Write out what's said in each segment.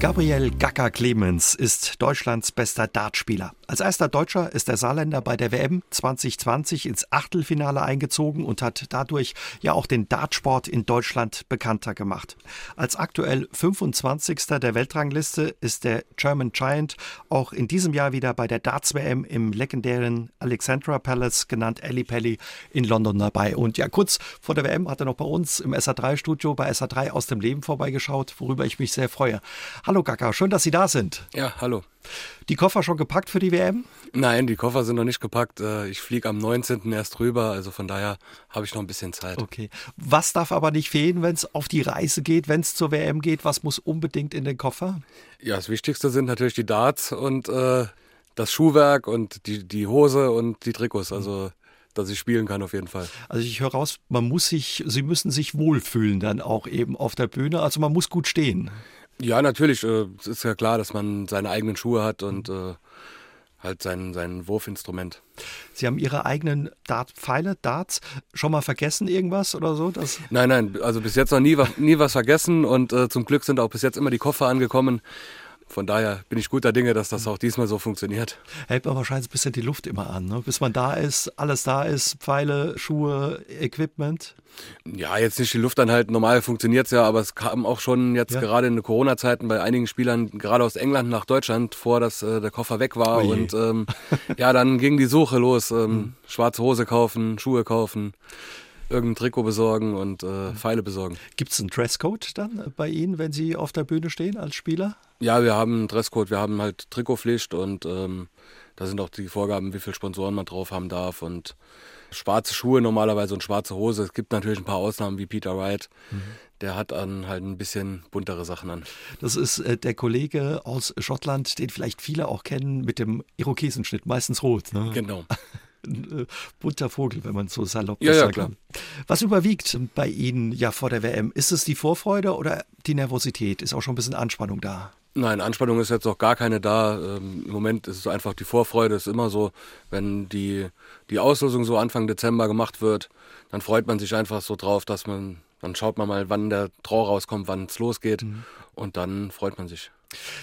Gabriel Gacker Clemens ist Deutschlands bester Dartspieler. Als erster Deutscher ist der Saarländer bei der WM 2020 ins Achtelfinale eingezogen und hat dadurch ja auch den Dartsport in Deutschland bekannter gemacht. Als aktuell 25. der Weltrangliste ist der German Giant auch in diesem Jahr wieder bei der Darts WM im legendären Alexandra Palace, genannt Ali Pelli, in London dabei. Und ja, kurz vor der WM hat er noch bei uns im SA3-Studio bei SA3 aus dem Leben vorbeigeschaut, worüber ich mich sehr freue. Hallo Gaka, schön, dass Sie da sind. Ja, hallo. Die Koffer schon gepackt für die WM? Nein, die Koffer sind noch nicht gepackt. Äh, ich fliege am 19. erst rüber, also von daher habe ich noch ein bisschen Zeit. Okay. Was darf aber nicht fehlen, wenn es auf die Reise geht, wenn es zur WM geht? Was muss unbedingt in den Koffer? Ja, das Wichtigste sind natürlich die Darts und äh, das Schuhwerk und die, die Hose und die Trikots. Also dass ich spielen kann auf jeden Fall. Also ich höre raus, man muss sich, Sie müssen sich wohlfühlen dann auch eben auf der Bühne. Also man muss gut stehen. Ja, natürlich. Äh, es ist ja klar, dass man seine eigenen Schuhe hat und äh, halt sein, sein Wurfinstrument. Sie haben Ihre eigenen Dart Pfeile, Darts, schon mal vergessen irgendwas oder so? Das nein, nein, also bis jetzt noch nie, nie was vergessen und äh, zum Glück sind auch bis jetzt immer die Koffer angekommen. Von daher bin ich guter Dinge, dass das auch diesmal so funktioniert. Hält man wahrscheinlich ein bisschen die Luft immer an, ne? bis man da ist, alles da ist, Pfeile, Schuhe, Equipment. Ja, jetzt nicht die Luft anhalten. Normal funktioniert es ja, aber es kam auch schon jetzt ja. gerade in den Corona-Zeiten bei einigen Spielern, gerade aus England nach Deutschland, vor, dass äh, der Koffer weg war. Oje. Und ähm, ja, dann ging die Suche los. Ähm, mhm. Schwarze Hose kaufen, Schuhe kaufen irgendein Trikot besorgen und äh, Pfeile besorgen. Gibt es einen Dresscode dann bei Ihnen, wenn Sie auf der Bühne stehen als Spieler? Ja, wir haben einen Dresscode, wir haben halt Trikotpflicht und ähm, da sind auch die Vorgaben, wie viele Sponsoren man drauf haben darf und schwarze Schuhe normalerweise und schwarze Hose. Es gibt natürlich ein paar Ausnahmen wie Peter Wright. Mhm. Der hat dann halt ein bisschen buntere Sachen an. Das ist äh, der Kollege aus Schottland, den vielleicht viele auch kennen, mit dem Irokesenschnitt, meistens rot. Ne? Genau. Ein äh, bunter Vogel, wenn man so salopp ja, ja, klar. Was überwiegt bei Ihnen ja vor der WM? Ist es die Vorfreude oder die Nervosität? Ist auch schon ein bisschen Anspannung da? Nein, Anspannung ist jetzt auch gar keine da. Ähm, Im Moment ist es einfach die Vorfreude. Es ist immer so, wenn die, die Auslosung so Anfang Dezember gemacht wird, dann freut man sich einfach so drauf, dass man, dann schaut man mal, wann der Trau rauskommt, wann es losgeht mhm. und dann freut man sich.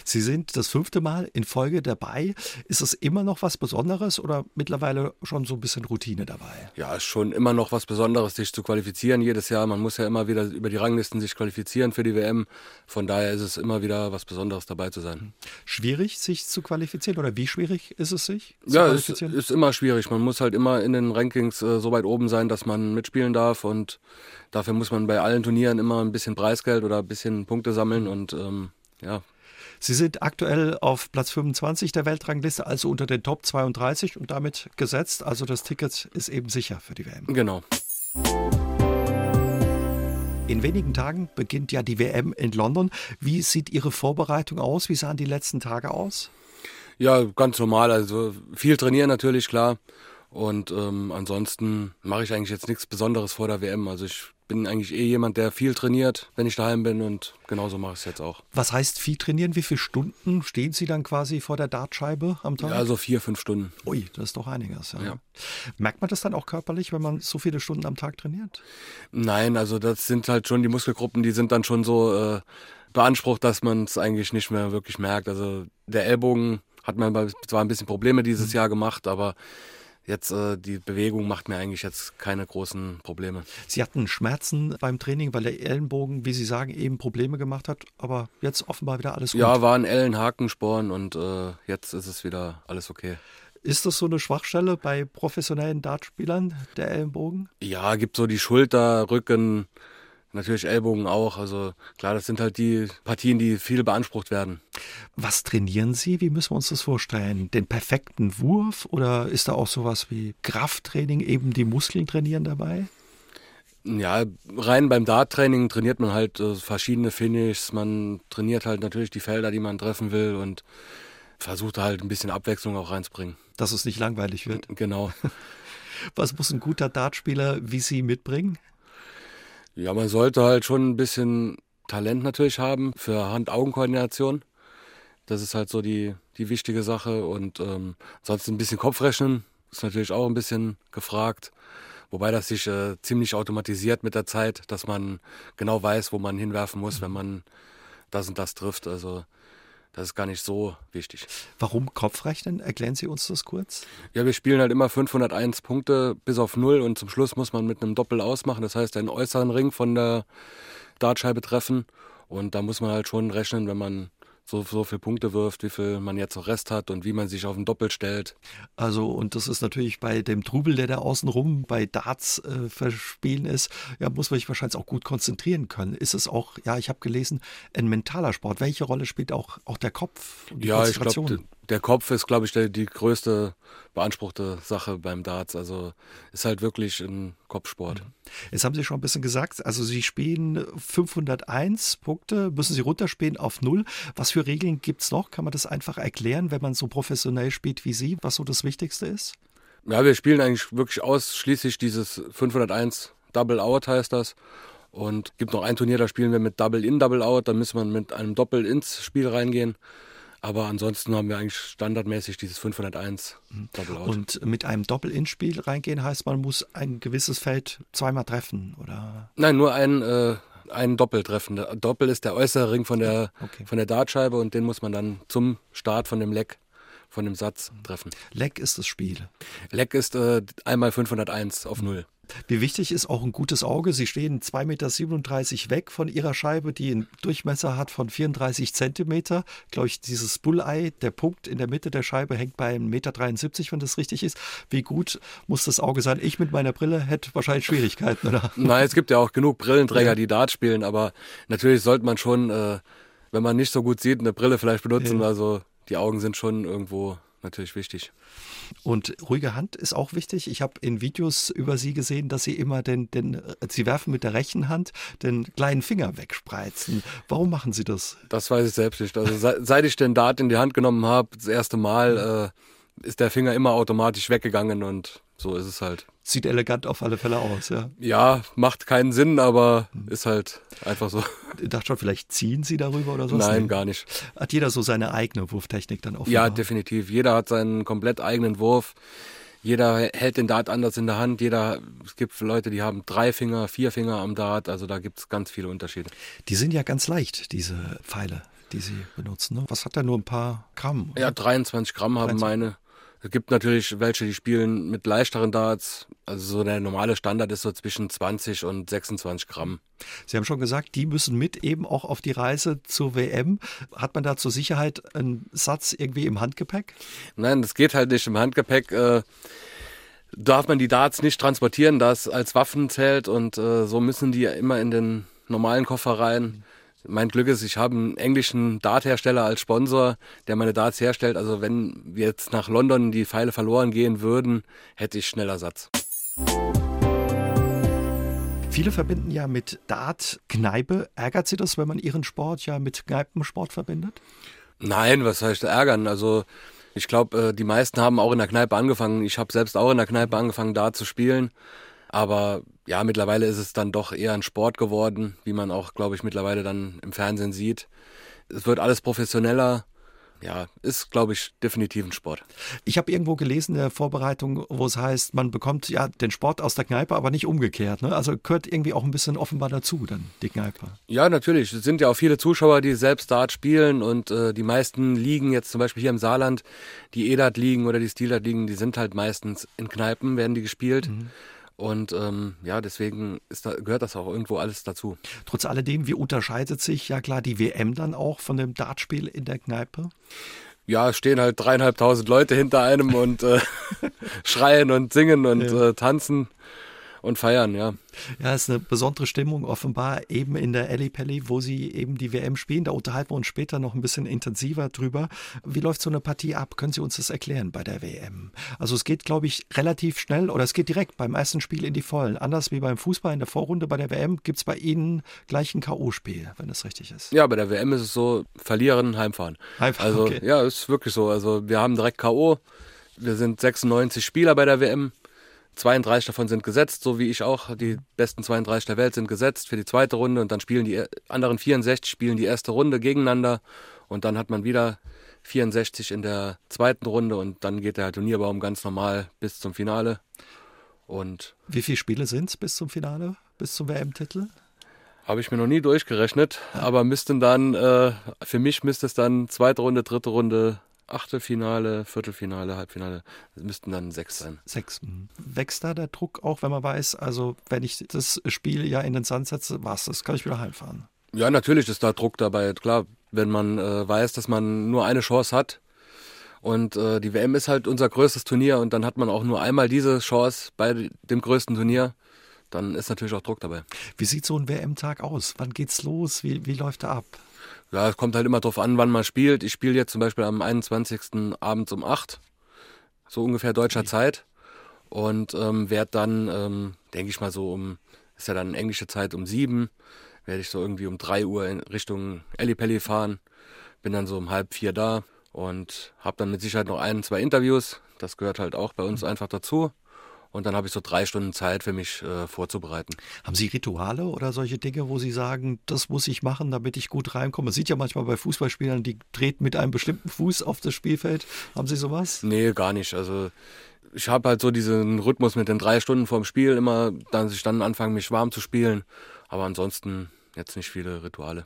Sie sind das fünfte Mal in Folge dabei. Ist es immer noch was Besonderes oder mittlerweile schon so ein bisschen Routine dabei? Ja, ist schon immer noch was Besonderes, sich zu qualifizieren jedes Jahr. Man muss ja immer wieder über die Ranglisten sich qualifizieren für die WM. Von daher ist es immer wieder was Besonderes dabei zu sein. Schwierig, sich zu qualifizieren oder wie schwierig ist es sich? Zu ja, es ist immer schwierig. Man muss halt immer in den Rankings äh, so weit oben sein, dass man mitspielen darf und dafür muss man bei allen Turnieren immer ein bisschen Preisgeld oder ein bisschen Punkte sammeln und ähm, ja, Sie sind aktuell auf Platz 25 der Weltrangliste, also unter den Top 32 und damit gesetzt. Also das Ticket ist eben sicher für die WM. Genau. In wenigen Tagen beginnt ja die WM in London. Wie sieht Ihre Vorbereitung aus? Wie sahen die letzten Tage aus? Ja, ganz normal. Also viel trainieren natürlich, klar. Und ähm, ansonsten mache ich eigentlich jetzt nichts Besonderes vor der WM. Also ich bin eigentlich eh jemand, der viel trainiert, wenn ich daheim bin und genauso mache ich es jetzt auch. Was heißt viel trainieren? Wie viele Stunden stehen Sie dann quasi vor der Dartscheibe am Tag? Ja, also vier, fünf Stunden. Ui, das ist doch einiges. Ja. ja. Merkt man das dann auch körperlich, wenn man so viele Stunden am Tag trainiert? Nein, also das sind halt schon die Muskelgruppen, die sind dann schon so äh, beansprucht, dass man es eigentlich nicht mehr wirklich merkt. Also der Ellbogen hat man zwar ein bisschen Probleme dieses mhm. Jahr gemacht, aber Jetzt äh, die Bewegung macht mir eigentlich jetzt keine großen Probleme. Sie hatten Schmerzen beim Training, weil der Ellenbogen, wie Sie sagen, eben Probleme gemacht hat, aber jetzt offenbar wieder alles gut. Ja, waren Ellenhakensporen und äh, jetzt ist es wieder alles okay. Ist das so eine Schwachstelle bei professionellen Dartspielern, der Ellenbogen? Ja, gibt so die Schulter, Rücken, Natürlich Ellbogen auch. Also klar, das sind halt die Partien, die viel beansprucht werden. Was trainieren Sie? Wie müssen wir uns das vorstellen? Den perfekten Wurf oder ist da auch sowas wie Krafttraining, eben die Muskeln trainieren dabei? Ja, rein beim Dart-Training trainiert man halt äh, verschiedene Finishes. Man trainiert halt natürlich die Felder, die man treffen will und versucht halt ein bisschen Abwechslung auch reinzubringen. Dass es nicht langweilig wird. Genau. Was muss ein guter Dartspieler wie Sie mitbringen? Ja, man sollte halt schon ein bisschen Talent natürlich haben für Hand-Augen-Koordination. Das ist halt so die, die wichtige Sache. Und ähm, sonst ein bisschen Kopfrechnen ist natürlich auch ein bisschen gefragt. Wobei das sich äh, ziemlich automatisiert mit der Zeit, dass man genau weiß, wo man hinwerfen muss, wenn man das und das trifft. Also das ist gar nicht so wichtig. Warum Kopfrechnen? Erklären Sie uns das kurz? Ja, wir spielen halt immer 501 Punkte bis auf Null und zum Schluss muss man mit einem Doppel ausmachen. Das heißt, einen äußeren Ring von der Dartscheibe treffen. Und da muss man halt schon rechnen, wenn man so, so viele Punkte wirft, wie viel man jetzt noch Rest hat und wie man sich auf den Doppel stellt. Also, und das ist natürlich bei dem Trubel, der da außenrum bei Darts äh, verspielen ist, ja, muss man sich wahrscheinlich auch gut konzentrieren können. Ist es auch, ja, ich habe gelesen, ein mentaler Sport. Welche Rolle spielt auch, auch der Kopf? ja, ich glaube, der Kopf ist, glaube ich, der, die größte beanspruchte Sache beim Darts. Also ist halt wirklich ein Kopfsport. Mhm. Jetzt haben Sie schon ein bisschen gesagt, also Sie spielen 501 Punkte, müssen Sie runterspielen auf null. Was für Regeln gibt es noch? Kann man das einfach erklären, wenn man so professionell spielt wie Sie, was so das Wichtigste ist? Ja, wir spielen eigentlich wirklich ausschließlich dieses 501 Double Out heißt das. Und gibt noch ein Turnier, da spielen wir mit Double In, Double Out. Da müssen wir mit einem Doppel ins Spiel reingehen. Aber ansonsten haben wir eigentlich standardmäßig dieses 501 Double Out. Und mit einem Doppel-In-Spiel reingehen heißt, man muss ein gewisses Feld zweimal treffen, oder? Nein, nur ein, äh, ein Doppel treffen. Der Doppel ist der äußere Ring von der, okay. von der Dartscheibe und den muss man dann zum Start von dem Leck, von dem Satz treffen. Leck ist das Spiel. Leck ist äh, einmal 501 auf Null. Wie wichtig ist auch ein gutes Auge? Sie stehen 2,37 Meter weg von Ihrer Scheibe, die einen Durchmesser hat von 34 Zentimeter. Glaube ich, dieses Bulleye, der Punkt in der Mitte der Scheibe hängt bei 1,73 Meter, wenn das richtig ist. Wie gut muss das Auge sein? Ich mit meiner Brille hätte wahrscheinlich Schwierigkeiten, oder? Nein, es gibt ja auch genug Brillenträger, die Dart spielen, aber natürlich sollte man schon, äh, wenn man nicht so gut sieht, eine Brille vielleicht benutzen. Ja. Also die Augen sind schon irgendwo natürlich wichtig. Und ruhige Hand ist auch wichtig. Ich habe in Videos über Sie gesehen, dass Sie immer den, den, Sie werfen mit der rechten Hand den kleinen Finger wegspreizen. Warum machen Sie das? Das weiß ich selbst nicht. Also seit ich den Dart in die Hand genommen habe, das erste Mal, äh, ist der Finger immer automatisch weggegangen und so ist es halt. Sieht elegant auf alle Fälle aus, ja. Ja, macht keinen Sinn, aber ist halt einfach so. Ich dachte schon, vielleicht ziehen Sie darüber oder so? Nein, gar nicht. Hat jeder so seine eigene Wurftechnik dann auch? Ja, definitiv. Jeder hat seinen komplett eigenen Wurf. Jeder hält den Dart anders in der Hand. Jeder, es gibt Leute, die haben drei Finger, vier Finger am Dart. Also da gibt es ganz viele Unterschiede. Die sind ja ganz leicht, diese Pfeile, die Sie benutzen. Ne? Was hat da nur ein paar Gramm? Oder? Ja, 23 Gramm 23. haben meine. Es gibt natürlich welche, die spielen mit leichteren Darts. Also so der normale Standard ist so zwischen 20 und 26 Gramm. Sie haben schon gesagt, die müssen mit eben auch auf die Reise zur WM. Hat man da zur Sicherheit einen Satz irgendwie im Handgepäck? Nein, das geht halt nicht im Handgepäck. Äh, darf man die Darts nicht transportieren, das als Waffen zählt und äh, so müssen die immer in den normalen Koffer rein mein Glück ist, ich habe einen englischen Darthersteller als Sponsor, der meine Darts herstellt. Also wenn wir jetzt nach London die Pfeile verloren gehen würden, hätte ich schneller Satz. Viele verbinden ja mit Dart Kneipe. Ärgert Sie das, wenn man Ihren Sport ja mit Kneipensport verbindet? Nein, was heißt ärgern? Also ich glaube, äh, die meisten haben auch in der Kneipe angefangen. Ich habe selbst auch in der Kneipe angefangen, Dart zu spielen. Aber ja, mittlerweile ist es dann doch eher ein Sport geworden, wie man auch, glaube ich, mittlerweile dann im Fernsehen sieht. Es wird alles professioneller. Ja, ist, glaube ich, definitiv ein Sport. Ich habe irgendwo gelesen in der Vorbereitung, wo es heißt, man bekommt ja den Sport aus der Kneipe, aber nicht umgekehrt. Ne? Also gehört irgendwie auch ein bisschen offenbar dazu, dann die Kneipe. Ja, natürlich. Es sind ja auch viele Zuschauer, die selbst Dart spielen und äh, die meisten liegen jetzt zum Beispiel hier im Saarland, die EDAT liegen oder die Stilart liegen, die sind halt meistens in Kneipen, werden die gespielt. Mhm. Und ähm, ja, deswegen da, gehört das auch irgendwo alles dazu. Trotz alledem, wie unterscheidet sich ja klar die WM dann auch von dem Dartspiel in der Kneipe? Ja, stehen halt dreieinhalbtausend Leute hinter einem und äh, schreien und singen und ja. äh, tanzen und feiern, ja. Ja, es ist eine besondere Stimmung offenbar eben in der Ellie Pelli, wo sie eben die WM spielen. Da unterhalten wir uns später noch ein bisschen intensiver drüber. Wie läuft so eine Partie ab? Können Sie uns das erklären bei der WM? Also es geht, glaube ich, relativ schnell oder es geht direkt beim ersten Spiel in die Vollen. Anders wie beim Fußball in der Vorrunde bei der WM gibt es bei Ihnen gleich ein K.O.-Spiel, wenn das richtig ist. Ja, bei der WM ist es so, verlieren, heimfahren. Heimfahren, Also okay. ja, ist wirklich so. Also wir haben direkt K.O., wir sind 96 Spieler bei der WM. 32 davon sind gesetzt, so wie ich auch. Die besten 32 der Welt sind gesetzt für die zweite Runde und dann spielen die anderen 64 spielen die erste Runde gegeneinander und dann hat man wieder 64 in der zweiten Runde und dann geht der Turnierbaum ganz normal bis zum Finale. Und Wie viele Spiele sind es bis zum Finale, bis zum WM-Titel? habe ich mir noch nie durchgerechnet, aber müssten dann, äh, für mich müsste es dann zweite Runde, dritte Runde, Achtelfinale, Viertelfinale, Halbfinale, müssten dann sechs sein. Sechs. Wächst da der Druck auch, wenn man weiß, also wenn ich das Spiel ja in den Sand setze, was, das kann ich wieder heimfahren. Ja, natürlich ist da Druck dabei. Klar, wenn man äh, weiß, dass man nur eine Chance hat. Und äh, die WM ist halt unser größtes Turnier und dann hat man auch nur einmal diese Chance bei dem größten Turnier. Dann ist natürlich auch Druck dabei. Wie sieht so ein WM-Tag aus? Wann geht's los? Wie, wie läuft er ab? Ja, es kommt halt immer drauf an, wann man spielt. Ich spiele jetzt zum Beispiel am 21. abends um 8, so ungefähr deutscher okay. Zeit. Und ähm, werde dann, ähm, denke ich mal so um, ist ja dann englische Zeit um 7, werde ich so irgendwie um 3 Uhr in Richtung Ellipelli fahren. Bin dann so um halb vier da und habe dann mit Sicherheit noch ein, zwei Interviews. Das gehört halt auch bei uns mhm. einfach dazu. Und dann habe ich so drei Stunden Zeit für mich äh, vorzubereiten. Haben Sie Rituale oder solche Dinge, wo Sie sagen, das muss ich machen, damit ich gut reinkomme? Man sieht ja manchmal bei Fußballspielern, die treten mit einem bestimmten Fuß auf das Spielfeld. Haben Sie sowas? Nee, gar nicht. Also ich habe halt so diesen Rhythmus mit den drei Stunden vorm Spiel immer, dass ich dann anfange, mich warm zu spielen. Aber ansonsten jetzt nicht viele Rituale.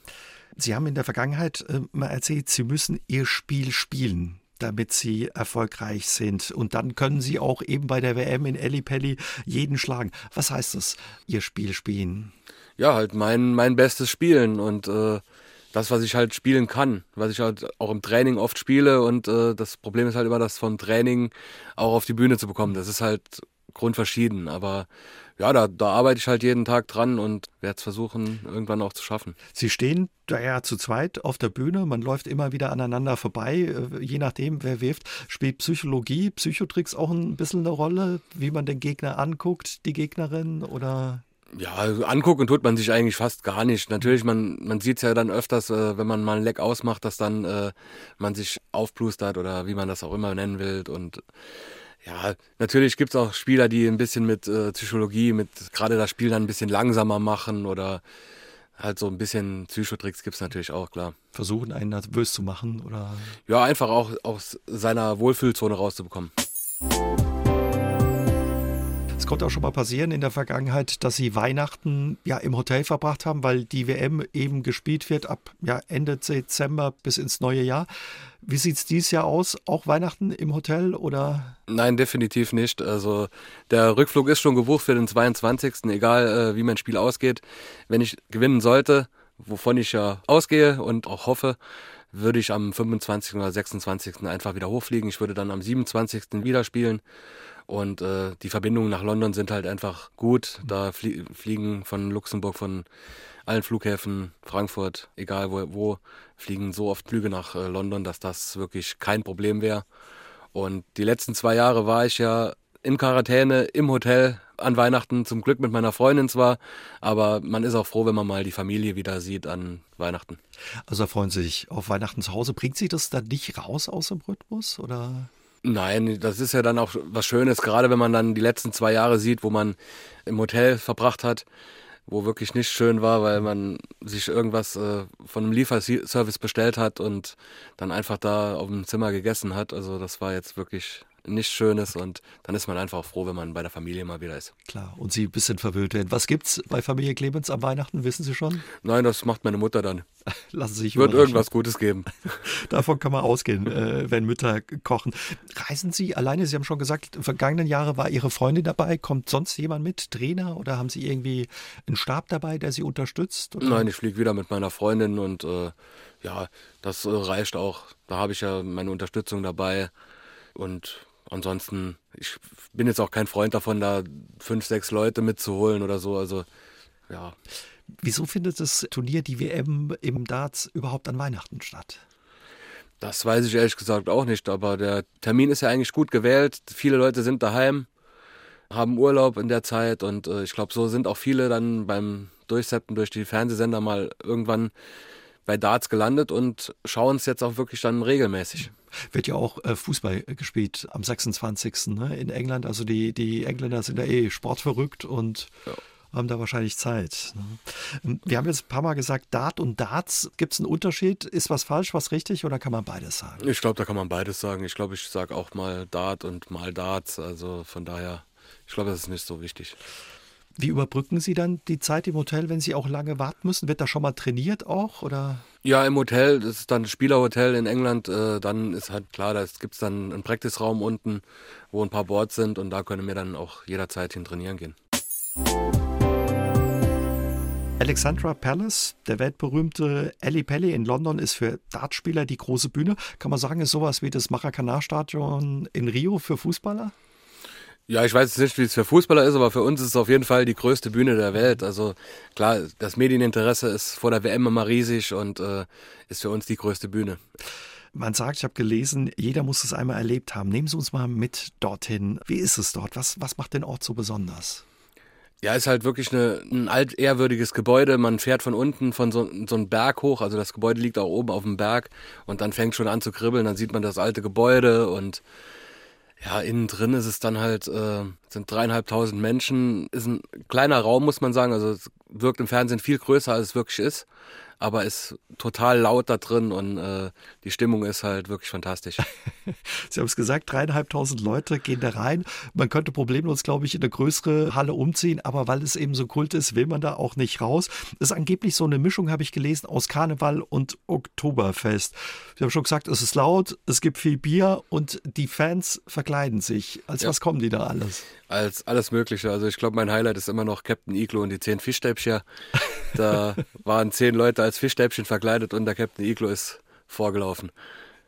Sie haben in der Vergangenheit äh, mal erzählt, Sie müssen Ihr Spiel spielen damit sie erfolgreich sind. Und dann können sie auch eben bei der WM in Ellipelli jeden schlagen. Was heißt das, ihr Spiel spielen? Ja, halt mein, mein bestes Spielen und äh, das, was ich halt spielen kann, was ich halt auch im Training oft spiele. Und äh, das Problem ist halt immer, das vom Training auch auf die Bühne zu bekommen. Das ist halt grundverschieden. Aber ja, da, da arbeite ich halt jeden Tag dran und werde es versuchen, irgendwann auch zu schaffen. Sie stehen da ja zu zweit auf der Bühne, man läuft immer wieder aneinander vorbei, äh, je nachdem, wer wirft. Spielt Psychologie, Psychotricks auch ein bisschen eine Rolle, wie man den Gegner anguckt, die Gegnerin oder? Ja, also angucken tut man sich eigentlich fast gar nicht. Natürlich, man, man sieht es ja dann öfters, äh, wenn man mal ein Leck ausmacht, dass dann äh, man sich aufplustert oder wie man das auch immer nennen will. Und ja, natürlich gibt es auch Spieler, die ein bisschen mit äh, Psychologie, mit gerade das Spiel dann ein bisschen langsamer machen oder halt so ein bisschen Psychotricks gibt es natürlich auch, klar. Versuchen, einen nervös zu machen oder? Ja, einfach auch aus seiner Wohlfühlzone rauszubekommen konnte auch schon mal passieren in der Vergangenheit, dass sie Weihnachten ja im Hotel verbracht haben, weil die WM eben gespielt wird ab ja, Ende Dezember bis ins neue Jahr. Wie sieht es dieses Jahr aus? Auch Weihnachten im Hotel oder? Nein, definitiv nicht. Also der Rückflug ist schon gebucht für den 22. Egal äh, wie mein Spiel ausgeht. Wenn ich gewinnen sollte, wovon ich ja ausgehe und auch hoffe, würde ich am 25. oder 26. einfach wieder hochfliegen. Ich würde dann am 27. wieder spielen. Und äh, die Verbindungen nach London sind halt einfach gut. Da flie fliegen von Luxemburg, von allen Flughäfen, Frankfurt, egal wo, wo fliegen so oft Flüge nach äh, London, dass das wirklich kein Problem wäre. Und die letzten zwei Jahre war ich ja in Quarantäne im Hotel an Weihnachten, zum Glück mit meiner Freundin zwar, aber man ist auch froh, wenn man mal die Familie wieder sieht an Weihnachten. Also freuen Sie sich auf Weihnachten zu Hause. Bringt Sie das dann nicht raus aus dem Rhythmus oder? Nein, das ist ja dann auch was Schönes, gerade wenn man dann die letzten zwei Jahre sieht, wo man im Hotel verbracht hat, wo wirklich nicht schön war, weil man sich irgendwas äh, von einem Lieferservice bestellt hat und dann einfach da auf dem Zimmer gegessen hat. Also das war jetzt wirklich nichts Schönes und dann ist man einfach froh, wenn man bei der Familie mal wieder ist. Klar, und Sie ein bisschen verwöhnt werden. Was gibt's bei Familie Clemens am Weihnachten, wissen Sie schon? Nein, das macht meine Mutter dann. Lassen Sie sich Wird irgendwas Gutes geben. Davon kann man ausgehen, äh, wenn Mütter kochen. Reisen Sie alleine? Sie haben schon gesagt, in vergangenen Jahren war Ihre Freundin dabei. Kommt sonst jemand mit, Trainer? Oder haben Sie irgendwie einen Stab dabei, der Sie unterstützt? Oder? Nein, ich fliege wieder mit meiner Freundin und äh, ja, das äh, reicht auch. Da habe ich ja meine Unterstützung dabei. Und ansonsten, ich bin jetzt auch kein Freund davon, da fünf, sechs Leute mitzuholen oder so. Also, ja. Wieso findet das Turnier, die WM im Darts, überhaupt an Weihnachten statt? Das weiß ich ehrlich gesagt auch nicht, aber der Termin ist ja eigentlich gut gewählt. Viele Leute sind daheim, haben Urlaub in der Zeit und äh, ich glaube, so sind auch viele dann beim Durchsetzen durch die Fernsehsender mal irgendwann bei Darts gelandet und schauen es jetzt auch wirklich dann regelmäßig. Wird ja auch äh, Fußball gespielt am 26. Ne, in England. Also die, die Engländer sind ja eh sportverrückt und ja. haben da wahrscheinlich Zeit. Ne? Ähm, wir haben jetzt ein paar Mal gesagt, Dart und Darts. Gibt es einen Unterschied? Ist was falsch, was richtig oder kann man beides sagen? Ich glaube, da kann man beides sagen. Ich glaube, ich sage auch mal Dart und mal Darts. Also von daher ich glaube, das ist nicht so wichtig. Wie überbrücken Sie dann die Zeit im Hotel, wenn Sie auch lange warten müssen? Wird da schon mal trainiert auch? Oder? Ja, im Hotel, das ist dann ein Spielerhotel in England, äh, dann ist halt klar, da gibt es dann einen Practice-Raum unten, wo ein paar Boards sind und da können wir dann auch jederzeit hin trainieren gehen. Alexandra Palace, der weltberühmte Ali Pelli in London, ist für Dartspieler die große Bühne. Kann man sagen, ist sowas wie das Maracanã-Stadion in Rio für Fußballer? Ja, ich weiß nicht, wie es für Fußballer ist, aber für uns ist es auf jeden Fall die größte Bühne der Welt. Also klar, das Medieninteresse ist vor der WM immer riesig und äh, ist für uns die größte Bühne. Man sagt, ich habe gelesen, jeder muss es einmal erlebt haben. Nehmen Sie uns mal mit dorthin. Wie ist es dort? Was, was macht den Ort so besonders? Ja, ist halt wirklich eine, ein altehrwürdiges Gebäude. Man fährt von unten von so, so einem Berg hoch. Also das Gebäude liegt auch oben auf dem Berg und dann fängt schon an zu kribbeln. Dann sieht man das alte Gebäude und ja, innen drin ist es dann halt, äh, sind dreieinhalbtausend Menschen. Ist ein kleiner Raum, muss man sagen. Also es wirkt im Fernsehen viel größer, als es wirklich ist aber ist total laut da drin und äh, die Stimmung ist halt wirklich fantastisch. Sie haben es gesagt, dreieinhalbtausend Leute gehen da rein. Man könnte problemlos, glaube ich, in eine größere Halle umziehen, aber weil es eben so kult ist, will man da auch nicht raus. Das ist angeblich so eine Mischung, habe ich gelesen, aus Karneval und Oktoberfest. Sie haben schon gesagt, es ist laut, es gibt viel Bier und die Fans verkleiden sich. Als ja. was kommen die da alles? Als alles Mögliche. Also ich glaube, mein Highlight ist immer noch Captain Iglo und die zehn Fischstäbchen. Da waren zehn Leute als Fischstäbchen verkleidet und der Captain Iglo ist vorgelaufen.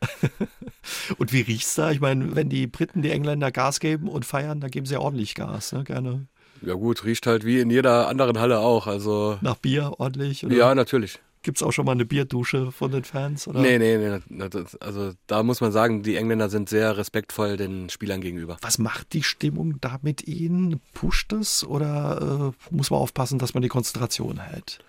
und wie riecht's da? Ich meine, wenn die Briten die Engländer Gas geben und feiern, dann geben sie ja ordentlich Gas, ne? Gerne. Ja gut, riecht halt wie in jeder anderen Halle auch. Also nach Bier ordentlich? Oder? Ja, natürlich. Gibt es auch schon mal eine Bierdusche von den Fans? Oder? Nee, nee, nee. Also da muss man sagen, die Engländer sind sehr respektvoll den Spielern gegenüber. Was macht die Stimmung da mit ihnen? Pusht es oder äh, muss man aufpassen, dass man die Konzentration hält?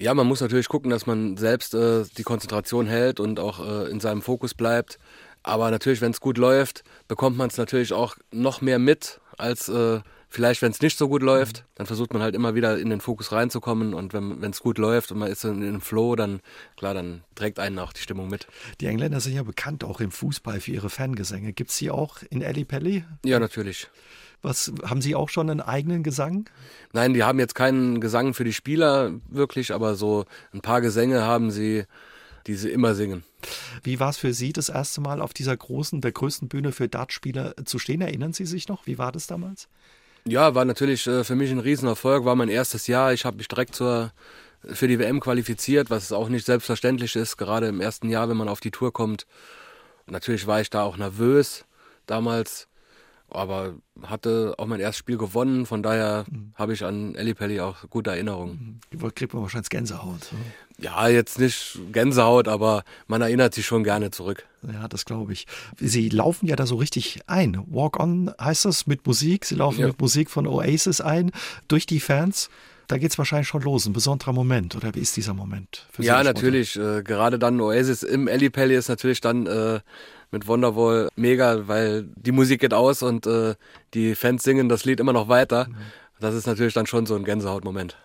Ja, man muss natürlich gucken, dass man selbst äh, die Konzentration hält und auch äh, in seinem Fokus bleibt. Aber natürlich, wenn es gut läuft, bekommt man es natürlich auch noch mehr mit als äh, Vielleicht, wenn es nicht so gut läuft, dann versucht man halt immer wieder in den Fokus reinzukommen und wenn es gut läuft und man ist in den Flow, dann klar, dann trägt einen auch die Stimmung mit. Die Engländer sind ja bekannt auch im Fußball für ihre Fangesänge. Gibt es die auch in Ali Pelli? Ja, natürlich. Was haben Sie auch schon einen eigenen Gesang? Nein, die haben jetzt keinen Gesang für die Spieler wirklich, aber so ein paar Gesänge haben sie, die sie immer singen. Wie war es für Sie, das erste Mal auf dieser großen, der größten Bühne für Dartspieler zu stehen? Erinnern Sie sich noch? Wie war das damals? Ja, war natürlich äh, für mich ein Riesenerfolg, war mein erstes Jahr. Ich habe mich direkt zur, für die WM qualifiziert, was auch nicht selbstverständlich ist, gerade im ersten Jahr, wenn man auf die Tour kommt. Natürlich war ich da auch nervös damals, aber hatte auch mein erstes Spiel gewonnen, von daher mhm. habe ich an Pelli auch gute Erinnerungen. Mhm. Kriegt man wahrscheinlich Gänsehaut. Ja, jetzt nicht Gänsehaut, aber man erinnert sich schon gerne zurück. Ja, das glaube ich. Sie laufen ja da so richtig ein. Walk on heißt das mit Musik. Sie laufen ja. mit Musik von Oasis ein durch die Fans. Da geht es wahrscheinlich schon los. Ein besonderer Moment. Oder wie ist dieser Moment? Für ja, natürlich. Äh, gerade dann Oasis im Pelli ist natürlich dann äh, mit Wonderwall mega, weil die Musik geht aus und äh, die Fans singen das Lied immer noch weiter. Mhm. Das ist natürlich dann schon so ein Gänsehautmoment.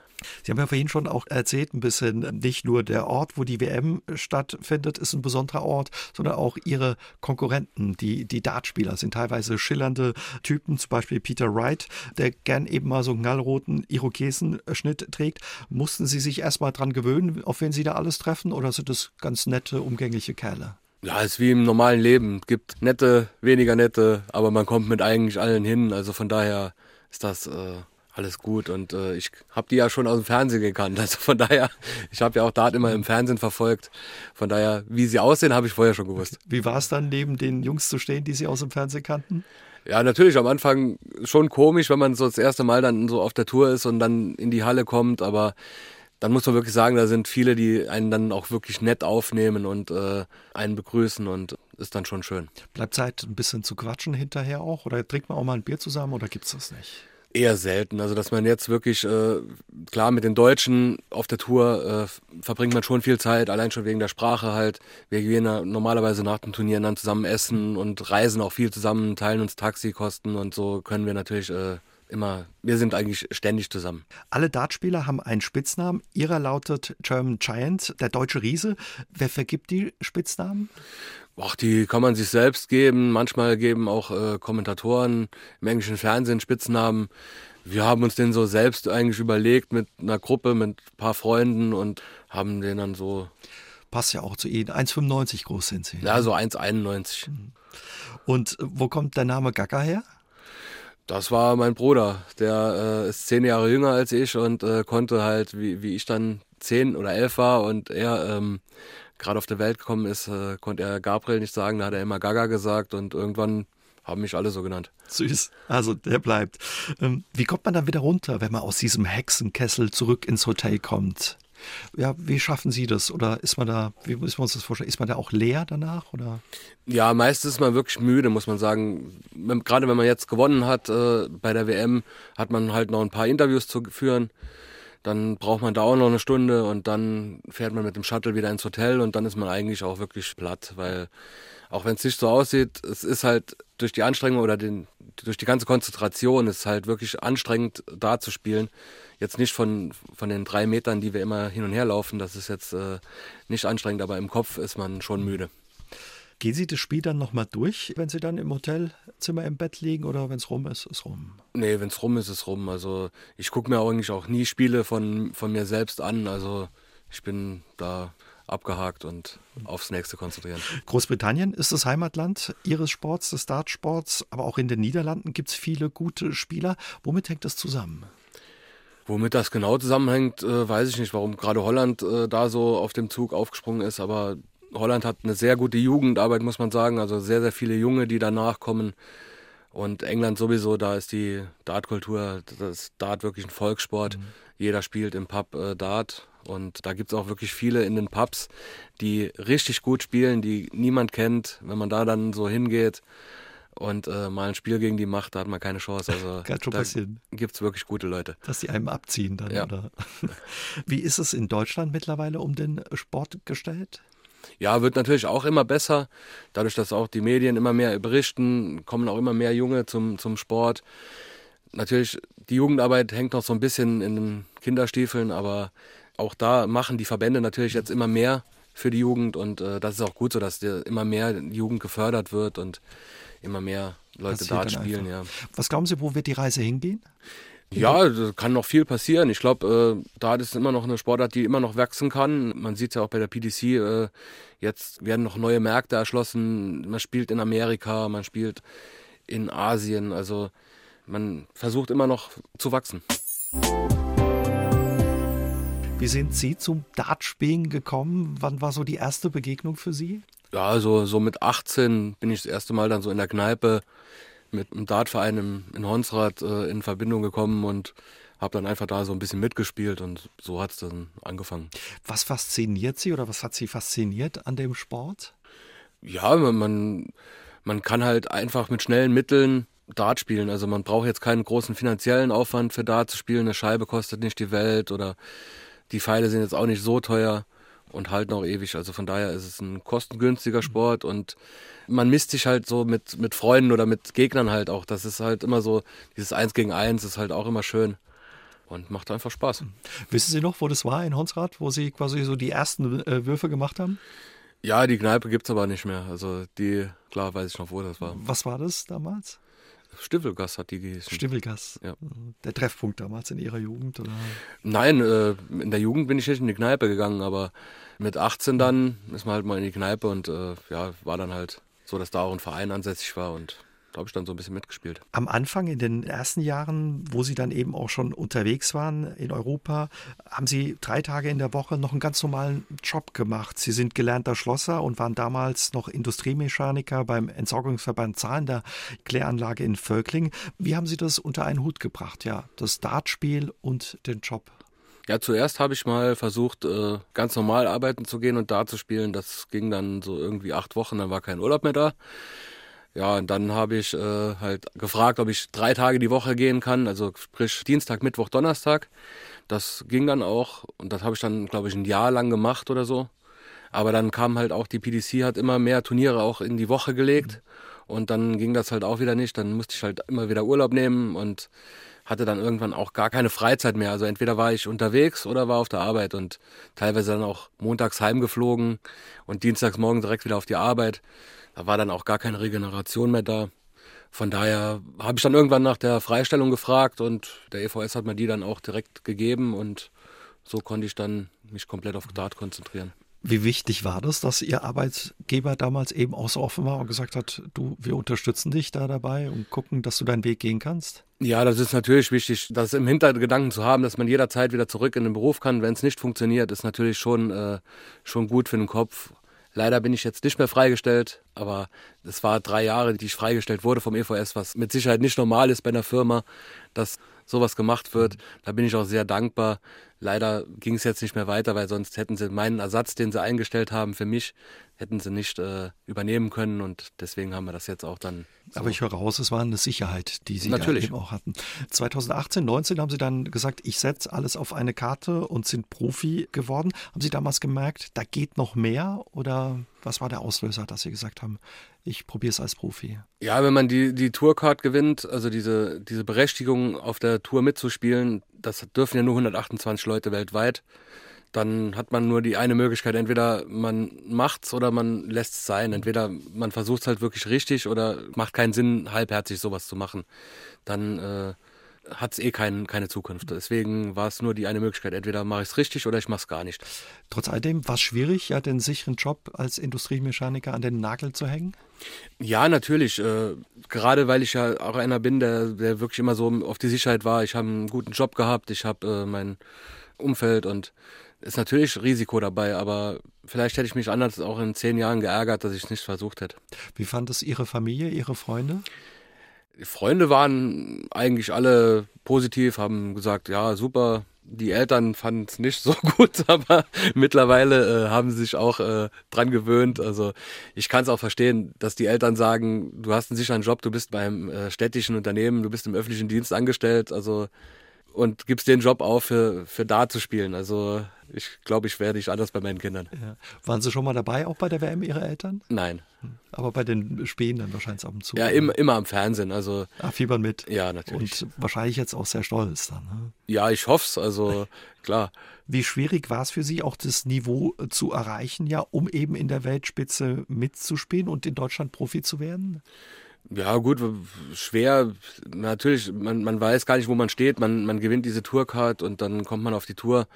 Sie haben ja vorhin schon auch erzählt, ein bisschen nicht nur der Ort, wo die WM stattfindet, ist ein besonderer Ort, sondern auch ihre Konkurrenten, die, die Dartspieler, sind teilweise schillernde Typen, zum Beispiel Peter Wright, der gern eben mal so einen knallroten Irokesenschnitt trägt. Mussten Sie sich erstmal dran gewöhnen, auf wen Sie da alles treffen, oder sind es ganz nette, umgängliche Kerle? Ja, es ist wie im normalen Leben. Es gibt nette, weniger nette, aber man kommt mit eigentlich allen hin. Also von daher ist das äh, alles gut. Und äh, ich habe die ja schon aus dem Fernsehen gekannt. Also von daher, ich habe ja auch Dart immer im Fernsehen verfolgt. Von daher, wie sie aussehen, habe ich vorher schon gewusst. Wie war es dann, neben den Jungs zu stehen, die sie aus dem Fernsehen kannten? Ja, natürlich am Anfang schon komisch, wenn man so das erste Mal dann so auf der Tour ist und dann in die Halle kommt, aber dann muss man wirklich sagen, da sind viele, die einen dann auch wirklich nett aufnehmen und äh, einen begrüßen und ist dann schon schön. Bleibt Zeit, ein bisschen zu quatschen hinterher auch? Oder trinkt man auch mal ein Bier zusammen oder gibt es das nicht? Eher selten. Also, dass man jetzt wirklich, äh, klar, mit den Deutschen auf der Tour äh, verbringt man schon viel Zeit, allein schon wegen der Sprache halt. Wir gehen normalerweise nach den Turnieren dann zusammen essen und reisen auch viel zusammen, teilen uns Taxikosten und so können wir natürlich äh, immer, wir sind eigentlich ständig zusammen. Alle Dartspieler haben einen Spitznamen. Ihrer lautet German Giant, der deutsche Riese. Wer vergibt die Spitznamen? Ach, die kann man sich selbst geben. Manchmal geben auch äh, Kommentatoren im englischen Fernsehen Spitznamen. Wir haben uns den so selbst eigentlich überlegt mit einer Gruppe, mit ein paar Freunden und haben den dann so. Passt ja auch zu Ihnen. 1,95 groß sind Sie. Ja, so 1,91. Mhm. Und wo kommt der Name Gaga her? Das war mein Bruder. Der äh, ist zehn Jahre jünger als ich und äh, konnte halt, wie, wie ich dann zehn oder elf war und er ähm, gerade auf der Welt gekommen ist, äh, konnte er Gabriel nicht sagen. Da hat er immer Gaga gesagt und irgendwann haben mich alle so genannt. Süß. Also der bleibt. Ähm, wie kommt man dann wieder runter, wenn man aus diesem Hexenkessel zurück ins Hotel kommt? Ja, wie schaffen Sie das? Oder ist man da, wie müssen wir uns das vorstellen? Ist man da auch leer danach? Oder? Ja, meistens ist man wirklich müde, muss man sagen. Gerade wenn man jetzt gewonnen hat äh, bei der WM, hat man halt noch ein paar Interviews zu führen. Dann braucht man da auch noch eine Stunde und dann fährt man mit dem Shuttle wieder ins Hotel und dann ist man eigentlich auch wirklich platt, weil auch wenn es nicht so aussieht, es ist halt durch die Anstrengung oder den, durch die ganze Konzentration ist halt wirklich anstrengend da zu spielen. Jetzt nicht von, von den drei Metern, die wir immer hin und her laufen, das ist jetzt äh, nicht anstrengend, aber im Kopf ist man schon müde. Gehen Sie das Spiel dann nochmal durch, wenn Sie dann im Hotelzimmer im Bett liegen oder wenn es rum ist, ist rum? Nee, wenn es rum ist, ist rum. Also ich gucke mir eigentlich auch nie Spiele von, von mir selbst an. Also ich bin da abgehakt und aufs nächste konzentrieren. Großbritannien ist das Heimatland Ihres Sports, des Dartsports, aber auch in den Niederlanden gibt es viele gute Spieler. Womit hängt das zusammen? Womit das genau zusammenhängt, äh, weiß ich nicht, warum gerade Holland äh, da so auf dem Zug aufgesprungen ist, aber Holland hat eine sehr gute Jugendarbeit, muss man sagen. Also sehr, sehr viele Junge, die danach kommen. Und England sowieso, da ist die Dartkultur, das Dart wirklich ein Volkssport. Mhm. Jeder spielt im Pub äh, Dart. Und da gibt es auch wirklich viele in den Pubs, die richtig gut spielen, die niemand kennt. Wenn man da dann so hingeht und äh, mal ein Spiel gegen die macht, da hat man keine Chance. Also Kann schon passieren. Gibt es wirklich gute Leute. Dass sie einem abziehen dann, ja. oder? Wie ist es in Deutschland mittlerweile um den Sport gestellt? Ja, wird natürlich auch immer besser. Dadurch, dass auch die Medien immer mehr berichten, kommen auch immer mehr Junge zum, zum Sport. Natürlich, die Jugendarbeit hängt noch so ein bisschen in den Kinderstiefeln, aber auch da machen die Verbände natürlich jetzt immer mehr für die Jugend und äh, das ist auch gut so, dass immer mehr Jugend gefördert wird und immer mehr Leute Dart spielen. Ja. Was glauben Sie, wo wird die Reise hingehen? Ja, da kann noch viel passieren. Ich glaube, äh, Dart ist immer noch eine Sportart, die immer noch wachsen kann. Man sieht es ja auch bei der PDC, äh, jetzt werden noch neue Märkte erschlossen. Man spielt in Amerika, man spielt in Asien. Also man versucht immer noch zu wachsen. Wie sind Sie zum Dartspielen gekommen? Wann war so die erste Begegnung für Sie? Ja, so, so mit 18 bin ich das erste Mal dann so in der Kneipe mit einem Dartverein in, in Honsrad äh, in Verbindung gekommen und habe dann einfach da so ein bisschen mitgespielt und so hat es dann angefangen. Was fasziniert Sie oder was hat Sie fasziniert an dem Sport? Ja, man, man kann halt einfach mit schnellen Mitteln Dart spielen. Also man braucht jetzt keinen großen finanziellen Aufwand für Dart zu spielen. Eine Scheibe kostet nicht die Welt oder die Pfeile sind jetzt auch nicht so teuer und halten auch ewig. Also von daher ist es ein kostengünstiger. Sport und man misst sich halt so mit, mit Freunden oder mit Gegnern halt auch. Das ist halt immer so, dieses Eins gegen Eins ist halt auch immer schön und macht einfach Spaß. Wissen Sie noch, wo das war in Honsrad, wo Sie quasi so die ersten äh, Würfe gemacht haben? Ja, die Kneipe gibt es aber nicht mehr. Also die, klar weiß ich noch, wo das war. Was war das damals? Stiffelgas hat die gehießen. Stiffelgas. Ja. Der Treffpunkt damals in Ihrer Jugend? Oder? Nein, äh, in der Jugend bin ich nicht in die Kneipe gegangen, aber mit 18 dann ist man halt mal in die Kneipe und äh, ja, war dann halt so, dass da auch ein Verein ansässig war und habe ich dann so ein bisschen mitgespielt. Am Anfang, in den ersten Jahren, wo Sie dann eben auch schon unterwegs waren in Europa, haben Sie drei Tage in der Woche noch einen ganz normalen Job gemacht. Sie sind gelernter Schlosser und waren damals noch Industriemechaniker beim Entsorgungsverband Zahlen der Kläranlage in Völkling. Wie haben Sie das unter einen Hut gebracht? Ja, das Dartspiel und den Job. Ja, zuerst habe ich mal versucht, äh, ganz normal arbeiten zu gehen und da zu spielen. Das ging dann so irgendwie acht Wochen, dann war kein Urlaub mehr da. Ja, und dann habe ich äh, halt gefragt, ob ich drei Tage die Woche gehen kann, also sprich Dienstag, Mittwoch, Donnerstag. Das ging dann auch und das habe ich dann, glaube ich, ein Jahr lang gemacht oder so. Aber dann kam halt auch die PDC, hat immer mehr Turniere auch in die Woche gelegt und dann ging das halt auch wieder nicht. Dann musste ich halt immer wieder Urlaub nehmen und hatte dann irgendwann auch gar keine Freizeit mehr. Also entweder war ich unterwegs oder war auf der Arbeit und teilweise dann auch montags heimgeflogen und dienstags morgen direkt wieder auf die Arbeit. Da war dann auch gar keine Regeneration mehr da. Von daher habe ich dann irgendwann nach der Freistellung gefragt und der EVS hat mir die dann auch direkt gegeben und so konnte ich dann mich komplett auf Dart konzentrieren. Wie wichtig war das, dass Ihr Arbeitgeber damals eben auch so offen war und gesagt hat, du, wir unterstützen dich da dabei und gucken, dass du deinen Weg gehen kannst? Ja, das ist natürlich wichtig, das im Hintergedanken zu haben, dass man jederzeit wieder zurück in den Beruf kann. Wenn es nicht funktioniert, ist natürlich schon, äh, schon gut für den Kopf. Leider bin ich jetzt nicht mehr freigestellt, aber es war drei Jahre, die ich freigestellt wurde vom EVS, was mit Sicherheit nicht normal ist bei einer Firma, dass sowas gemacht wird. Da bin ich auch sehr dankbar. Leider ging es jetzt nicht mehr weiter, weil sonst hätten sie meinen Ersatz, den sie eingestellt haben für mich, hätten sie nicht äh, übernehmen können und deswegen haben wir das jetzt auch dann. So. Aber ich höre raus, es war eine Sicherheit, die Sie Natürlich. eben auch hatten. 2018, 19 haben Sie dann gesagt, ich setze alles auf eine Karte und sind Profi geworden. Haben Sie damals gemerkt, da geht noch mehr oder was war der Auslöser, dass Sie gesagt haben, ich probiere es als Profi? Ja, wenn man die, die Tourcard gewinnt, also diese, diese Berechtigung auf der Tour mitzuspielen, das dürfen ja nur 128 Leute weltweit dann hat man nur die eine Möglichkeit, entweder man macht's oder man lässt es sein. Entweder man versucht es halt wirklich richtig oder macht keinen Sinn, halbherzig sowas zu machen. Dann äh, hat es eh kein, keine Zukunft. Deswegen war es nur die eine Möglichkeit, entweder mache ich es richtig oder ich mache es gar nicht. Trotz alledem war es schwierig, ja den sicheren Job als Industriemechaniker an den Nagel zu hängen? Ja, natürlich. Äh, gerade weil ich ja auch einer bin, der, der wirklich immer so auf die Sicherheit war. Ich habe einen guten Job gehabt, ich habe äh, mein Umfeld und ist natürlich Risiko dabei, aber vielleicht hätte ich mich anders auch in zehn Jahren geärgert, dass ich es nicht versucht hätte. Wie fand es Ihre Familie, Ihre Freunde? Die Freunde waren eigentlich alle positiv, haben gesagt, ja, super. Die Eltern fanden es nicht so gut, aber mittlerweile äh, haben sie sich auch äh, dran gewöhnt. Also ich kann es auch verstehen, dass die Eltern sagen, du hast einen sicheren Job, du bist beim äh, städtischen Unternehmen, du bist im öffentlichen Dienst angestellt. Also und gibst den Job auf, für, für da zu spielen. Also ich glaube, ich werde nicht anders bei meinen Kindern. Ja. Waren Sie schon mal dabei, auch bei der WM, Ihre Eltern? Nein. Hm. Aber bei den Spielen dann wahrscheinlich ab und zu. Ja, immer, immer am Fernsehen. Also, Ach, fiebern mit. Ja, natürlich. Und wahrscheinlich jetzt auch sehr stolz dann. Ne? Ja, ich hoffe es. Also klar. Wie schwierig war es für Sie, auch das Niveau zu erreichen, ja, um eben in der Weltspitze mitzuspielen und in Deutschland Profi zu werden? Ja, gut, schwer. Natürlich, man, man weiß gar nicht, wo man steht. Man, man gewinnt diese Tourcard und dann kommt man auf die Tour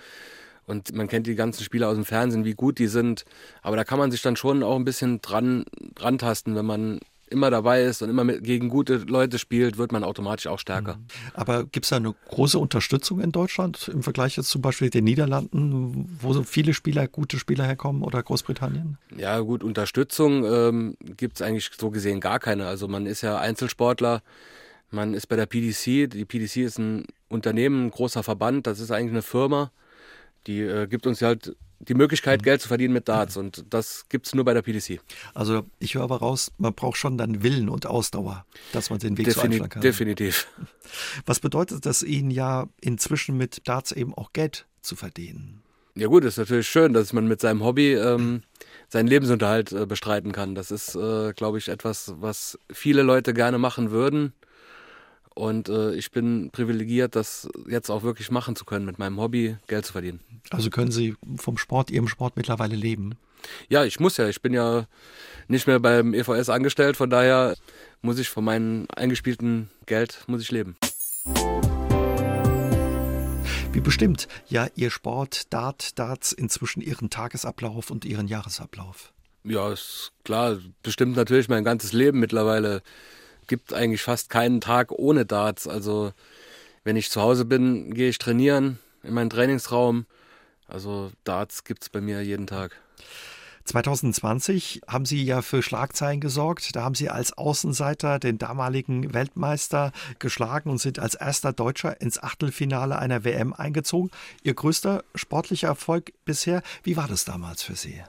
und man kennt die ganzen Spieler aus dem Fernsehen, wie gut die sind. Aber da kann man sich dann schon auch ein bisschen dran, dran tasten, wenn man immer dabei ist und immer mit, gegen gute Leute spielt, wird man automatisch auch stärker. Mhm. Aber gibt es da eine große Unterstützung in Deutschland im Vergleich jetzt zum Beispiel den Niederlanden, wo so viele Spieler, gute Spieler herkommen oder Großbritannien? Ja gut, Unterstützung ähm, gibt es eigentlich so gesehen gar keine. Also man ist ja Einzelsportler, man ist bei der PDC. Die PDC ist ein Unternehmen, ein großer Verband, das ist eigentlich eine Firma. Die äh, gibt uns halt die Möglichkeit, mhm. Geld zu verdienen mit Darts. Und das gibt es nur bei der PDC. Also ich höre aber raus, man braucht schon dann Willen und Ausdauer, dass man den Weg Defini so kann. Definitiv. Was bedeutet das Ihnen ja inzwischen mit Darts eben auch Geld zu verdienen? Ja gut, ist natürlich schön, dass man mit seinem Hobby ähm, seinen Lebensunterhalt äh, bestreiten kann. Das ist, äh, glaube ich, etwas, was viele Leute gerne machen würden. Und äh, ich bin privilegiert, das jetzt auch wirklich machen zu können, mit meinem Hobby Geld zu verdienen. Also können Sie vom Sport, Ihrem Sport mittlerweile leben? Ja, ich muss ja. Ich bin ja nicht mehr beim EVS angestellt, von daher muss ich von meinem eingespielten Geld muss ich leben. Wie bestimmt ja Ihr Sport, Dart, Darts inzwischen Ihren Tagesablauf und Ihren Jahresablauf? Ja, ist klar, bestimmt natürlich mein ganzes Leben mittlerweile gibt eigentlich fast keinen Tag ohne Darts. Also wenn ich zu Hause bin, gehe ich trainieren in meinen Trainingsraum. Also Darts gibt es bei mir jeden Tag. 2020 haben Sie ja für Schlagzeilen gesorgt. Da haben Sie als Außenseiter den damaligen Weltmeister geschlagen und sind als erster Deutscher ins Achtelfinale einer WM eingezogen. Ihr größter sportlicher Erfolg bisher. Wie war das damals für Sie?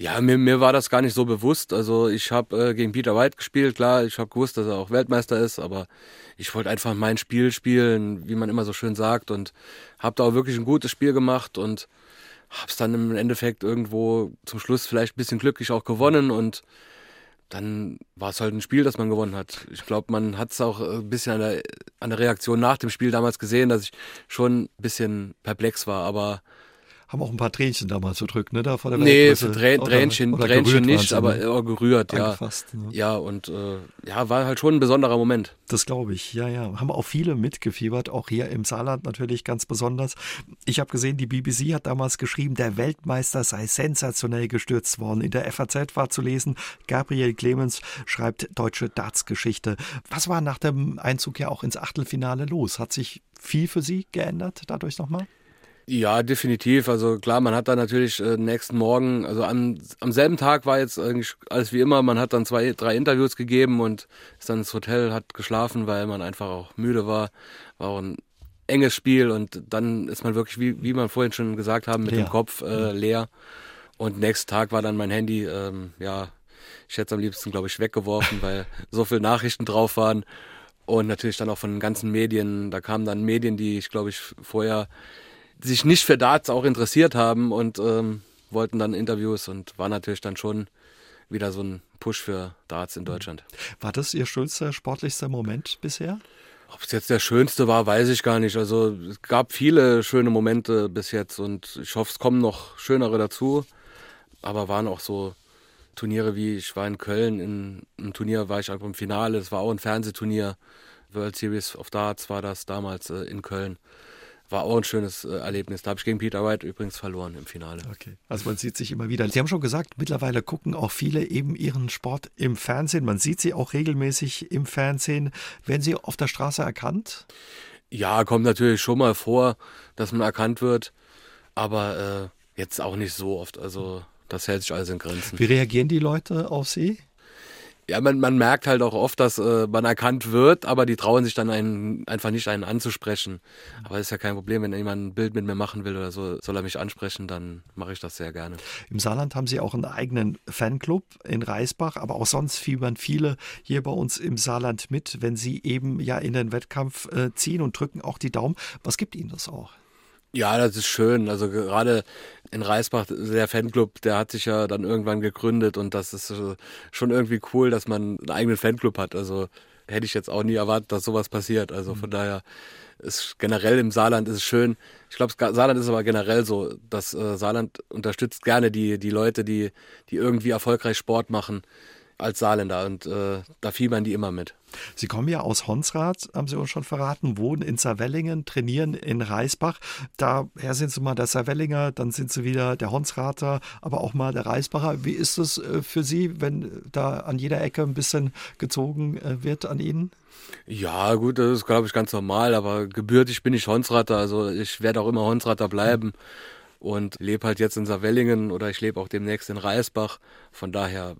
Ja, mir, mir war das gar nicht so bewusst. Also ich habe äh, gegen Peter White gespielt, klar, ich habe gewusst, dass er auch Weltmeister ist, aber ich wollte einfach mein Spiel spielen, wie man immer so schön sagt und habe da auch wirklich ein gutes Spiel gemacht und habe es dann im Endeffekt irgendwo zum Schluss vielleicht ein bisschen glücklich auch gewonnen und dann war es halt ein Spiel, das man gewonnen hat. Ich glaube, man hat es auch ein bisschen an der, an der Reaktion nach dem Spiel damals gesehen, dass ich schon ein bisschen perplex war, aber haben auch ein paar Tränchen damals gedrückt, ne? Da vor der nee, für Trä Tränchen, oder, oder Tränchen nicht, aber ne? gerührt, ja. Ne? Ja, und äh, ja, war halt schon ein besonderer Moment. Das glaube ich, ja, ja. Haben auch viele mitgefiebert, auch hier im Saarland natürlich ganz besonders. Ich habe gesehen, die BBC hat damals geschrieben, der Weltmeister sei sensationell gestürzt worden. In der FAZ war zu lesen, Gabriel Clemens schreibt deutsche Dartsgeschichte. Was war nach dem Einzug ja auch ins Achtelfinale los? Hat sich viel für Sie geändert dadurch nochmal? Ja, definitiv. Also klar, man hat dann natürlich äh, nächsten Morgen, also am, am selben Tag war jetzt eigentlich alles wie immer. Man hat dann zwei, drei Interviews gegeben und ist dann ins Hotel, hat geschlafen, weil man einfach auch müde war. War auch ein enges Spiel und dann ist man wirklich, wie, wie man vorhin schon gesagt haben, mit leer. dem Kopf äh, leer. Und nächsten Tag war dann mein Handy, ähm, ja, ich hätte es am liebsten, glaube ich, weggeworfen, weil so viele Nachrichten drauf waren. Und natürlich dann auch von den ganzen Medien. Da kamen dann Medien, die ich, glaube ich, vorher sich nicht für Darts auch interessiert haben und ähm, wollten dann Interviews und war natürlich dann schon wieder so ein Push für Darts in Deutschland. War das Ihr schönster sportlichster Moment bisher? Ob es jetzt der schönste war, weiß ich gar nicht. Also es gab viele schöne Momente bis jetzt und ich hoffe, es kommen noch schönere dazu. Aber waren auch so Turniere wie, ich war in Köln, in einem Turnier war ich auch im Finale, das war auch ein Fernsehturnier. World Series of Darts war das damals äh, in Köln war auch ein schönes äh, Erlebnis. Da habe ich gegen Peter White übrigens verloren im Finale. Okay. Also man sieht sich immer wieder. Sie haben schon gesagt, mittlerweile gucken auch viele eben ihren Sport im Fernsehen. Man sieht sie auch regelmäßig im Fernsehen. Werden sie auf der Straße erkannt? Ja, kommt natürlich schon mal vor, dass man erkannt wird, aber äh, jetzt auch nicht so oft. Also das hält sich alles in Grenzen. Wie reagieren die Leute auf Sie? Ja, man, man merkt halt auch oft, dass äh, man erkannt wird, aber die trauen sich dann einen, einfach nicht einen anzusprechen. Aber das ist ja kein Problem, wenn jemand ein Bild mit mir machen will oder so, soll er mich ansprechen, dann mache ich das sehr gerne. Im Saarland haben Sie auch einen eigenen Fanclub in Reisbach, aber auch sonst fiebern viele hier bei uns im Saarland mit, wenn Sie eben ja in den Wettkampf äh, ziehen und drücken auch die Daumen. Was gibt Ihnen das auch? Ja, das ist schön. Also gerade in Reisbach, der Fanclub, der hat sich ja dann irgendwann gegründet und das ist äh, schon irgendwie cool, dass man einen eigenen Fanclub hat. Also hätte ich jetzt auch nie erwartet, dass sowas passiert. Also von mhm. daher ist generell im Saarland ist es schön. Ich glaube, Saarland ist aber generell so, dass äh, Saarland unterstützt gerne die, die Leute, die, die irgendwie erfolgreich Sport machen als Saarländer und äh, da fiebern die immer mit. Sie kommen ja aus Honsrath, haben Sie uns schon verraten, wohnen in Saarwellingen, trainieren in Reisbach. Daher sind Sie mal der Saarwellinger, dann sind Sie wieder der Honsrather, aber auch mal der Reisbacher. Wie ist es äh, für Sie, wenn da an jeder Ecke ein bisschen gezogen äh, wird an Ihnen? Ja, gut, das ist, glaube ich, ganz normal, aber gebürtig bin ich Honsrather, also ich werde auch immer Honsrather bleiben. Und lebe halt jetzt in Saarwellingen oder ich lebe auch demnächst in Reisbach. Von daher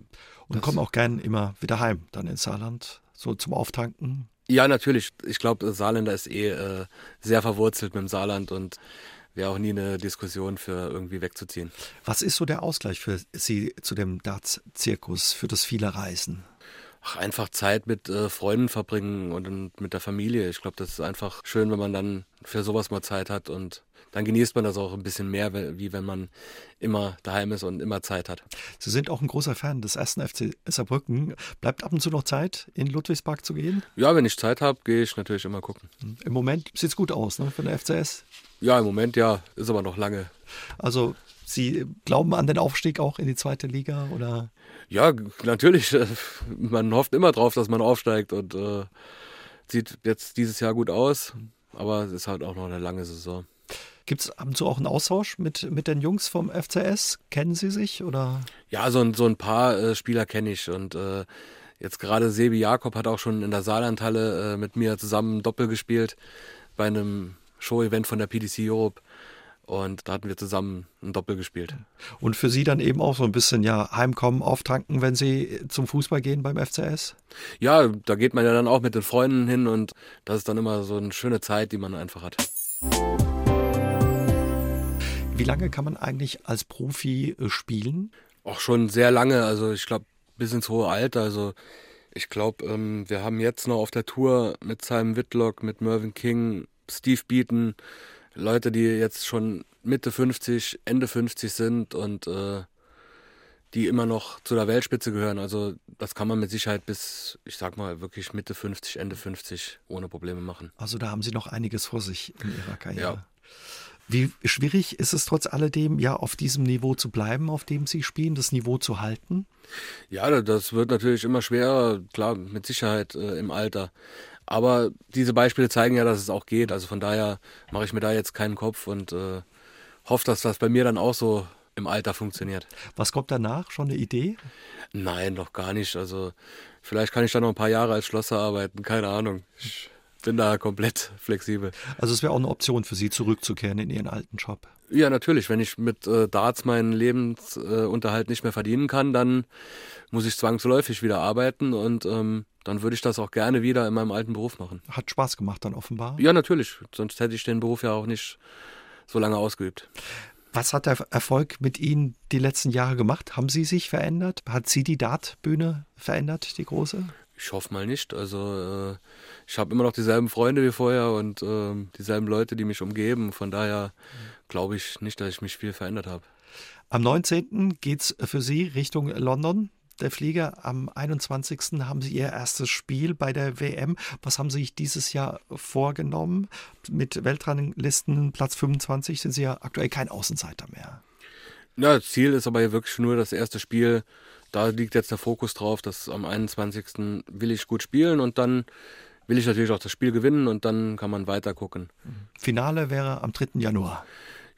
und kommen auch gern immer wieder heim, dann ins Saarland, so zum Auftanken. Ja, natürlich. Ich glaube, Saarländer ist eh äh, sehr verwurzelt mit dem Saarland und wäre auch nie eine Diskussion für irgendwie wegzuziehen. Was ist so der Ausgleich für Sie zu dem Darts-Zirkus, für das viele Reisen? Ach, einfach Zeit mit äh, Freunden verbringen und mit der Familie. Ich glaube, das ist einfach schön, wenn man dann für sowas mal Zeit hat und dann genießt man das auch ein bisschen mehr, wie wenn man immer daheim ist und immer Zeit hat. Sie sind auch ein großer Fan des ersten FC Saarbrücken. Bleibt ab und zu noch Zeit, in Ludwigspark zu gehen? Ja, wenn ich Zeit habe, gehe ich natürlich immer gucken. Im Moment sieht es gut aus, ne, für den FCS? Ja, im Moment ja, ist aber noch lange. Also Sie glauben an den Aufstieg auch in die zweite Liga oder? Ja, natürlich. Man hofft immer drauf, dass man aufsteigt und äh, sieht jetzt dieses Jahr gut aus, aber es ist halt auch noch eine lange Saison. Gibt es ab und zu auch einen Austausch mit, mit den Jungs vom FCS? Kennen Sie sich oder? Ja, so, so ein paar äh, Spieler kenne ich und äh, jetzt gerade Sebi Jakob hat auch schon in der Saarlandhalle äh, mit mir zusammen Doppel gespielt bei einem Show-Event von der PDC Europe. Und da hatten wir zusammen ein Doppel gespielt. Und für Sie dann eben auch so ein bisschen ja heimkommen, auftanken, wenn Sie zum Fußball gehen beim FCS? Ja, da geht man ja dann auch mit den Freunden hin und das ist dann immer so eine schöne Zeit, die man einfach hat. Wie lange kann man eigentlich als Profi äh, spielen? Auch schon sehr lange, also ich glaube bis ins hohe Alter. Also ich glaube, ähm, wir haben jetzt noch auf der Tour mit Simon Whitlock, mit Mervyn King, Steve Beaton, Leute, die jetzt schon Mitte 50, Ende 50 sind und äh, die immer noch zu der Weltspitze gehören. Also das kann man mit Sicherheit bis, ich sag mal, wirklich Mitte 50, Ende 50 ohne Probleme machen. Also da haben Sie noch einiges vor sich in Ihrer Karriere. Ja. Wie schwierig ist es trotz alledem, ja, auf diesem Niveau zu bleiben, auf dem Sie spielen, das Niveau zu halten? Ja, das wird natürlich immer schwerer, klar, mit Sicherheit äh, im Alter. Aber diese Beispiele zeigen ja, dass es auch geht. Also von daher mache ich mir da jetzt keinen Kopf und äh, hoffe, dass das bei mir dann auch so im Alter funktioniert. Was kommt danach? Schon eine Idee? Nein, noch gar nicht. Also vielleicht kann ich da noch ein paar Jahre als Schlosser arbeiten, keine Ahnung. Ich bin da komplett flexibel. Also es wäre auch eine Option für Sie, zurückzukehren in Ihren alten Job. Ja, natürlich. Wenn ich mit äh, Darts meinen Lebensunterhalt äh, nicht mehr verdienen kann, dann muss ich zwangsläufig wieder arbeiten und ähm, dann würde ich das auch gerne wieder in meinem alten Beruf machen. Hat Spaß gemacht dann offenbar? Ja, natürlich. Sonst hätte ich den Beruf ja auch nicht so lange ausgeübt. Was hat der Erfolg mit Ihnen die letzten Jahre gemacht? Haben Sie sich verändert? Hat Sie die Dartbühne verändert, die große? Ich hoffe mal nicht. Also äh, ich habe immer noch dieselben Freunde wie vorher und äh, dieselben Leute, die mich umgeben. Von daher glaube ich nicht, dass ich mich viel verändert habe. Am 19. geht es für Sie Richtung London der Flieger. Am 21. haben Sie Ihr erstes Spiel bei der WM. Was haben Sie sich dieses Jahr vorgenommen? Mit Weltranglisten Platz 25 sind Sie ja aktuell kein Außenseiter mehr. Ja, Ziel ist aber wirklich nur das erste Spiel. Da liegt jetzt der Fokus drauf, dass am 21. will ich gut spielen und dann will ich natürlich auch das Spiel gewinnen und dann kann man weiter gucken. Finale wäre am 3. Januar.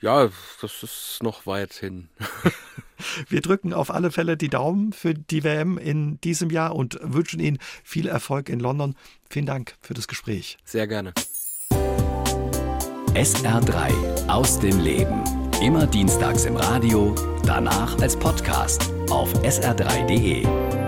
Ja, das ist noch weit hin. Wir drücken auf alle Fälle die Daumen für die WM in diesem Jahr und wünschen Ihnen viel Erfolg in London. Vielen Dank für das Gespräch. Sehr gerne. SR3 aus dem Leben. Immer dienstags im Radio, danach als Podcast auf sr3.de.